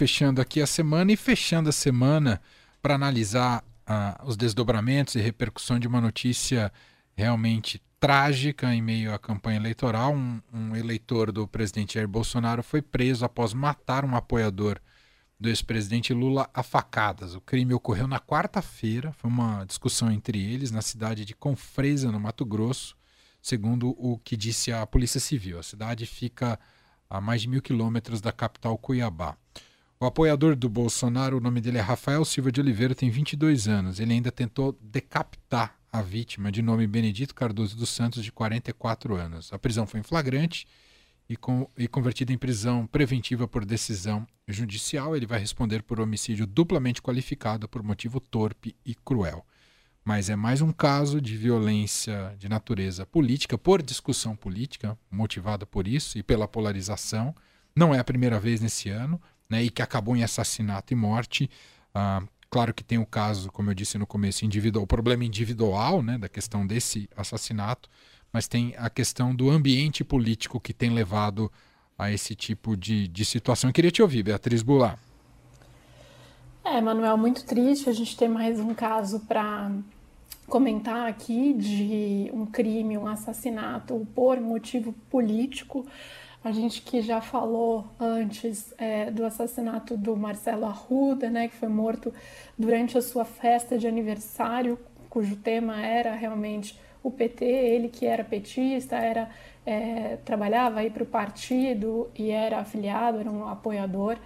fechando aqui a semana e fechando a semana para analisar uh, os desdobramentos e repercussão de uma notícia realmente trágica em meio à campanha eleitoral. Um, um eleitor do presidente Jair Bolsonaro foi preso após matar um apoiador do ex-presidente Lula a facadas. O crime ocorreu na quarta-feira, foi uma discussão entre eles na cidade de Confresa, no Mato Grosso, segundo o que disse a Polícia Civil. A cidade fica a mais de mil quilômetros da capital Cuiabá. O apoiador do Bolsonaro, o nome dele é Rafael Silva de Oliveira, tem 22 anos. Ele ainda tentou decapitar a vítima, de nome Benedito Cardoso dos Santos, de 44 anos. A prisão foi em flagrante e, com, e convertida em prisão preventiva por decisão judicial. Ele vai responder por homicídio duplamente qualificado por motivo torpe e cruel. Mas é mais um caso de violência de natureza política, por discussão política, motivada por isso e pela polarização. Não é a primeira vez nesse ano, né, e que acabou em assassinato e morte. Ah, claro que tem o caso, como eu disse no começo, individual, o problema individual né, da questão desse assassinato, mas tem a questão do ambiente político que tem levado a esse tipo de, de situação. Eu queria te ouvir, Beatriz Bular. É, Manuel, muito triste a gente ter mais um caso para comentar aqui de um crime, um assassinato por motivo político. A gente que já falou antes é, do assassinato do Marcelo Arruda, né, que foi morto durante a sua festa de aniversário, cujo tema era realmente o PT, ele que era petista, era é, trabalhava aí para o partido e era afiliado, era um apoiador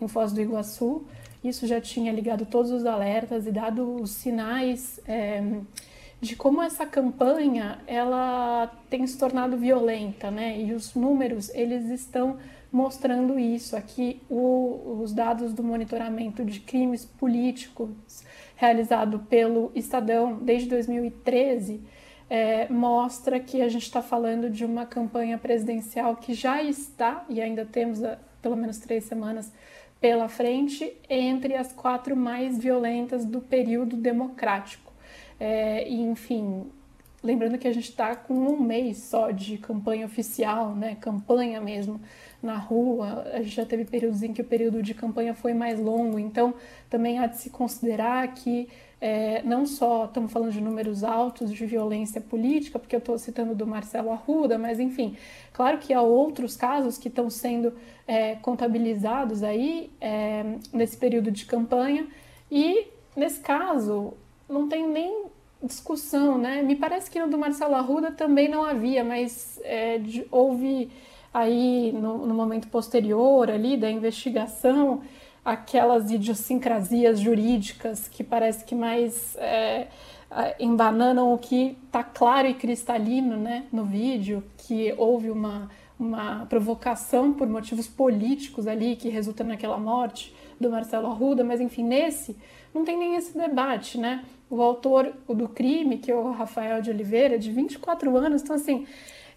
em Foz do Iguaçu. Isso já tinha ligado todos os alertas e dado os sinais é, de como essa campanha ela tem se tornado violenta, né? E os números eles estão mostrando isso. Aqui o, os dados do monitoramento de crimes políticos realizado pelo Estadão desde 2013 é, mostra que a gente está falando de uma campanha presidencial que já está, e ainda temos a, pelo menos três semanas pela frente, entre as quatro mais violentas do período democrático. É, e, enfim, lembrando que a gente está com um mês só de campanha oficial, né, campanha mesmo na rua, a gente já teve períodos em que o período de campanha foi mais longo, então também há de se considerar que é, não só estamos falando de números altos de violência política, porque eu estou citando do Marcelo Arruda, mas enfim, claro que há outros casos que estão sendo é, contabilizados aí é, nesse período de campanha. E nesse caso não tem nem discussão, né? Me parece que no do Marcelo Arruda também não havia, mas é, de, houve aí no, no momento posterior ali da investigação aquelas idiosincrasias jurídicas que parece que mais é, embananam o que está claro e cristalino né, no vídeo, que houve uma, uma provocação por motivos políticos ali que resulta naquela morte do Marcelo Arruda, mas enfim, nesse não tem nem esse debate, né? O autor do crime, que é o Rafael de Oliveira, de 24 anos, então assim,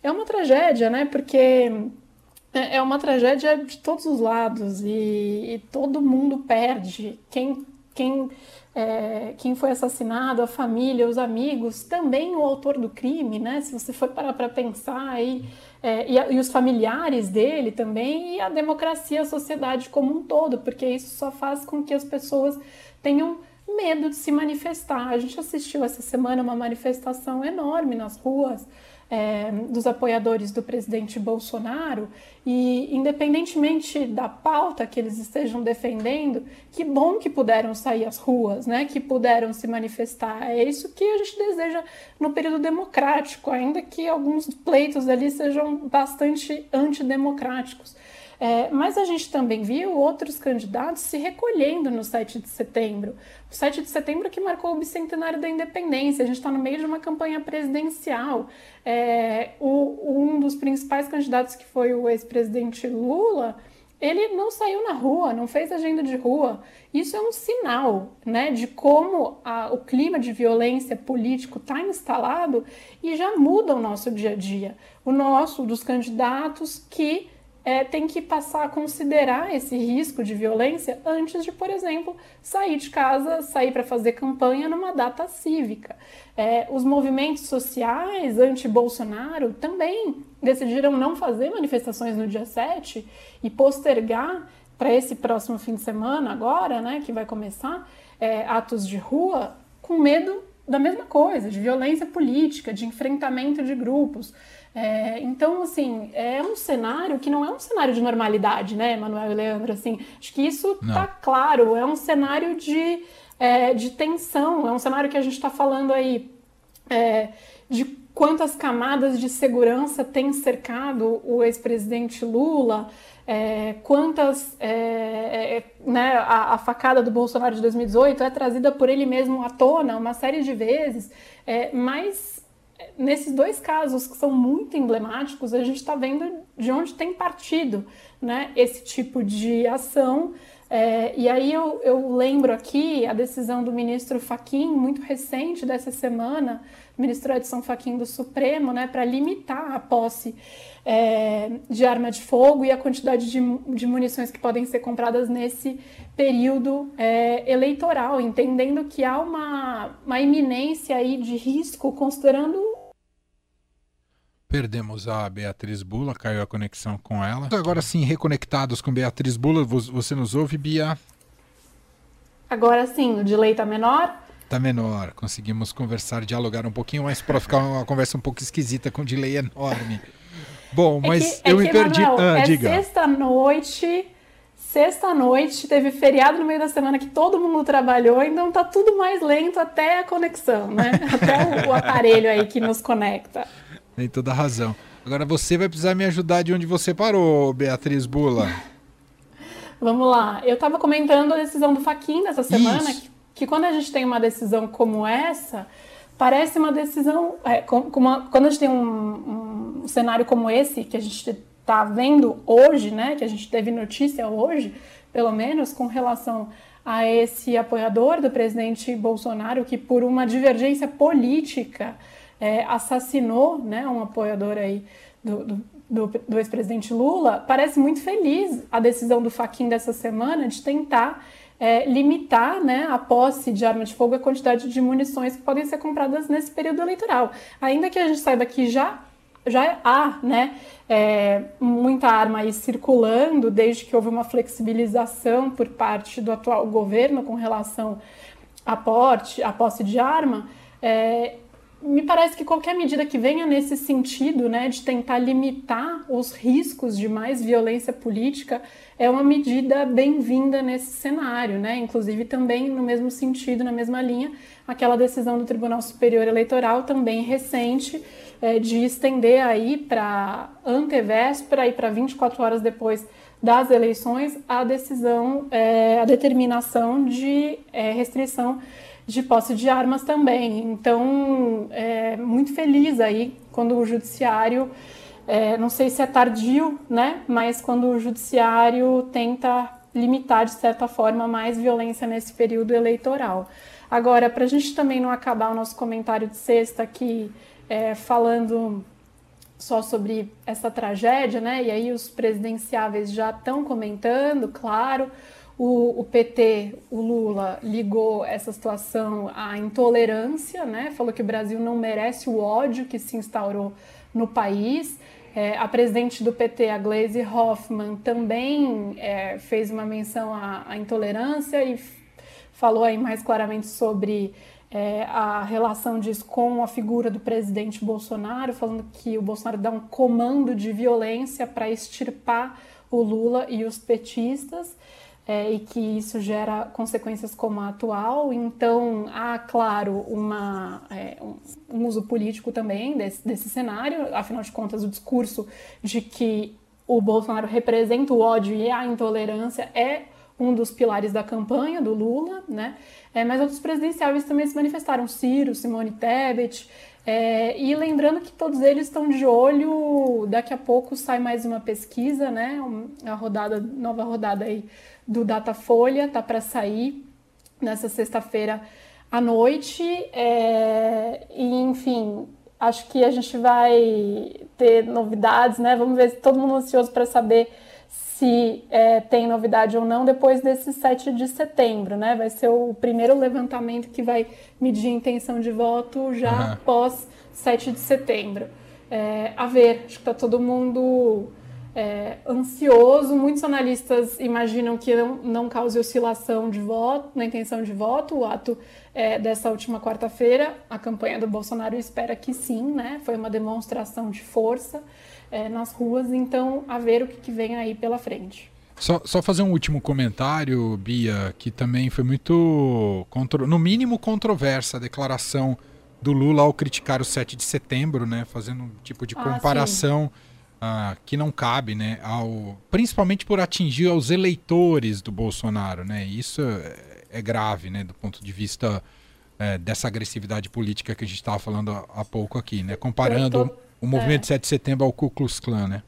é uma tragédia, né? Porque é, é uma tragédia de todos os lados e, e todo mundo perde. Quem, quem, é, quem foi assassinado, a família, os amigos, também o autor do crime, né? Se você for parar para pensar aí, é, e, e, os familiares dele também, e a democracia, a sociedade como um todo, porque isso só faz com que as pessoas tenham medo de se manifestar. A gente assistiu essa semana uma manifestação enorme nas ruas é, dos apoiadores do presidente Bolsonaro e, independentemente da pauta que eles estejam defendendo, que bom que puderam sair às ruas, né? Que puderam se manifestar. É isso que a gente deseja no período democrático, ainda que alguns pleitos ali sejam bastante antidemocráticos. É, mas a gente também viu outros candidatos se recolhendo no 7 de setembro. O 7 de setembro que marcou o bicentenário da independência. A gente está no meio de uma campanha presidencial. É, o, um dos principais candidatos, que foi o ex-presidente Lula, ele não saiu na rua, não fez agenda de rua. Isso é um sinal né, de como a, o clima de violência político está instalado e já muda o nosso dia a dia. O nosso, dos candidatos que é, tem que passar a considerar esse risco de violência antes de, por exemplo, sair de casa, sair para fazer campanha numa data cívica. É, os movimentos sociais anti-Bolsonaro também decidiram não fazer manifestações no dia 7 e postergar para esse próximo fim de semana, agora, né, que vai começar, é, atos de rua, com medo da mesma coisa, de violência política, de enfrentamento de grupos. É, então, assim, é um cenário que não é um cenário de normalidade, né, Manuel e Leandro? Assim, acho que isso está claro, é um cenário de, é, de tensão, é um cenário que a gente está falando aí é, de quantas camadas de segurança tem cercado o ex-presidente Lula, é, quantas é, é, né, a, a, facada do Bolsonaro de 2018 é trazida por ele mesmo à tona uma série de vezes, é, mas nesses dois casos que são muito emblemáticos, a gente está vendo de onde tem partido né, esse tipo de ação. É, e aí eu, eu lembro aqui a decisão do ministro Faquim, muito recente dessa semana, ministro Edson Fachin do Supremo, né, para limitar a posse é, de arma de fogo e a quantidade de, de, munições que podem ser compradas nesse período é, eleitoral, entendendo que há uma, uma iminência aí de risco, considerando Perdemos a Beatriz Bula, caiu a conexão com ela. Agora sim, reconectados com Beatriz Bula, você nos ouve, Bia? Agora sim, o delay está menor? Tá menor. Conseguimos conversar, dialogar um pouquinho, mas para ficar uma conversa um pouco esquisita com um delay enorme. Bom, é mas que, eu é me perdi. Manuel, ah, é diga. Sexta-noite. Sexta-noite teve feriado no meio da semana que todo mundo trabalhou, então tá tudo mais lento até a conexão, né? Até o, o aparelho aí que nos conecta. Tem toda a razão. Agora você vai precisar me ajudar de onde você parou, Beatriz Bula. Vamos lá. Eu estava comentando a decisão do Faquin dessa semana, que que quando a gente tem uma decisão como essa, parece uma decisão. É, como uma, quando a gente tem um, um, cenário como esse, que a gente está vendo hoje, né, que a gente teve notícia hoje, pelo menos, com relação a esse apoiador do presidente Bolsonaro, que por uma divergência política é, assassinou né, um apoiador aí do, do, do, do ex-presidente Lula, parece muito feliz a decisão do Faquin dessa semana de tentar é, limitar né, a posse de arma de fogo e a quantidade de munições que podem ser compradas nesse período eleitoral. Ainda que a gente saiba que já, já há né, é, muita arma aí circulando, desde que houve uma flexibilização por parte do atual governo com relação a porte, a posse de arma, é, me parece que qualquer medida que venha nesse sentido, né, de tentar limitar os riscos de mais violência política, é uma medida bem-vinda nesse cenário, né? Inclusive também no mesmo sentido, na mesma linha, aquela decisão do Tribunal Superior Eleitoral também recente é, de estender aí para antevéspera e para 24 horas depois das eleições a decisão, é, a determinação de é, restrição de posse de armas também. Então, é muito feliz aí quando o judiciário, é, não sei se é tardio, né, mas quando o judiciário tenta limitar de certa forma mais violência nesse período eleitoral. Agora, para a gente também não acabar o nosso comentário de sexta aqui é, falando só sobre essa tragédia, né? E aí os presidenciáveis já estão comentando, claro. O, o, PT, o Lula, ligou essa situação à intolerância, né? falou que o Brasil não merece o ódio que se instaurou no país. É, a presidente do PT, a Gleisi Hoffmann, também é, fez uma menção à, à, intolerância e falou aí mais claramente sobre é, a relação disso com a figura do presidente Bolsonaro, falando que o Bolsonaro dá um comando de violência para extirpar o Lula e os petistas é, e que isso gera consequências como a atual. Então, há, claro, uma, é, um, uso político também desse, desse cenário, afinal de contas, o discurso de que o Bolsonaro representa o ódio e a intolerância é um dos pilares da campanha do Lula, né? É, mas outros presidenciáveis também se manifestaram, Ciro, Simone Tebet, é, e lembrando que todos eles estão de olho, daqui a pouco sai mais uma pesquisa, né? A rodada, nova rodada aí do Datafolha, tá para sair nessa sexta-feira à noite. É, e, enfim, acho que a gente vai ter novidades, né? Vamos ver se todo mundo ansioso para saber se é, tem novidade ou não depois desse 7 de setembro, né? Vai ser o primeiro levantamento que vai medir a intenção de voto já uhum. pós 7 de setembro. É, a ver, acho que está todo mundo é, ansioso. Muitos analistas imaginam que não, não cause oscilação de voto, na intenção de voto, o ato é, dessa última quarta-feira. A campanha do Bolsonaro espera que sim, né? Foi uma demonstração de força é, nas ruas, então a ver o que, que vem aí pela frente. Só, só, fazer um último comentário, Bia, que também foi muito, contro... no mínimo, controversa a declaração do Lula ao criticar o 7 de setembro, né, fazendo um tipo de ah, comparação ah, que não cabe, né, ao, principalmente por atingir aos eleitores do Bolsonaro, né, isso é, é grave, né, do ponto de vista é, dessa agressividade política que a gente estava falando há, pouco aqui, né, comparando o movimento é. 7 de setembro ao Ku Klux Klan, né.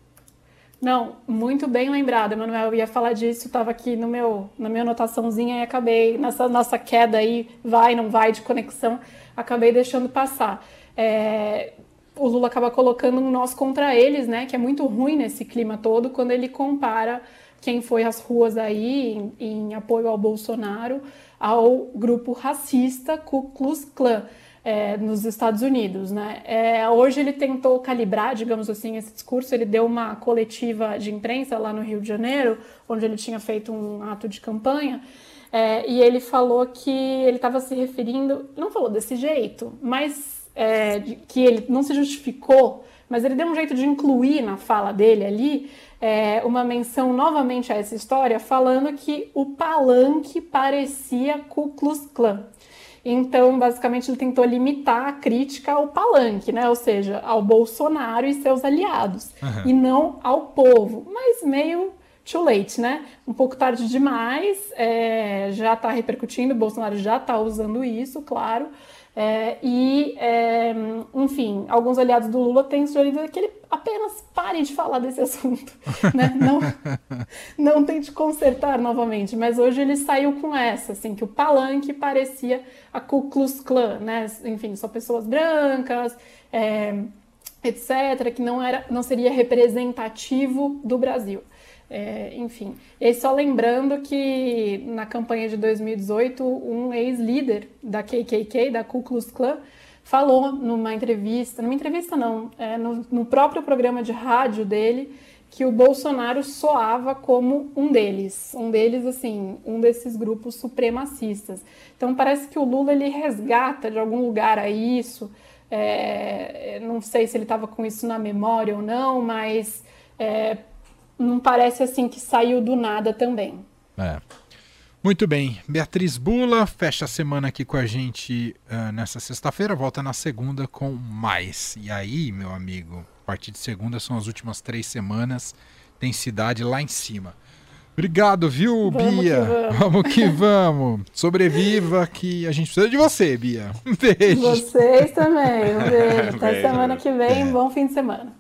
Não, muito bem lembrado, Emanuel. Eu ia falar disso, estava aqui no meu, na minha anotaçãozinha e acabei, nessa nossa queda aí, vai, não vai, de conexão, acabei deixando passar. É, o Lula acaba colocando nós contra eles, né? Que é muito ruim nesse clima todo, quando ele compara quem foi às ruas aí em, em apoio ao Bolsonaro ao grupo racista Ku Klux Klan é, nos Estados Unidos. Né? É, hoje ele tentou calibrar, digamos assim, esse discurso. Ele deu uma coletiva de imprensa lá no Rio de Janeiro, onde ele tinha feito um ato de campanha. É, e ele falou que ele estava se referindo, não falou desse jeito, mas é, que ele não se justificou, mas ele deu um jeito de incluir na fala dele ali é, uma menção novamente a essa história, falando que o palanque parecia Ku Klux Klan. Então, basicamente, ele tentou limitar a crítica ao palanque, né? Ou seja, ao Bolsonaro e seus aliados, uhum. e não ao povo. Mas meio too late, né? Um pouco tarde demais, é, já está repercutindo, o Bolsonaro já está usando isso, claro. É, e, é, enfim, alguns aliados do Lula têm sugerido que ele apenas pare de falar desse assunto, né? Não, não tente consertar novamente. Mas hoje ele saiu com essa, assim, que o palanque parecia a Ku Klux Klan, né? Enfim, só pessoas brancas, é, etc., que não, era, não seria representativo do Brasil. É, enfim, e só lembrando que na campanha de 2018, um ex-líder da KKK, da Ku Klux Klan, falou numa entrevista, numa entrevista não, é, no, no próprio programa de rádio dele, que o Bolsonaro soava como um deles, um deles, assim, um desses grupos supremacistas. Então parece que o Lula ele resgata de algum lugar a isso. É, não sei se ele estava com isso na memória ou não, mas é, não parece assim que saiu do nada também. É. Muito bem. Beatriz Bula fecha a semana aqui com a gente uh, nessa sexta-feira, volta na segunda com mais. E aí, meu amigo, a partir de segunda são as últimas três semanas, tem cidade lá em cima. Obrigado, viu, vamos Bia? Que vamos. vamos que vamos. Sobreviva, que a gente precisa de você, Bia. Um beijo. Vocês também. Um beijo. Até beijo. semana que vem. É. Bom fim de semana.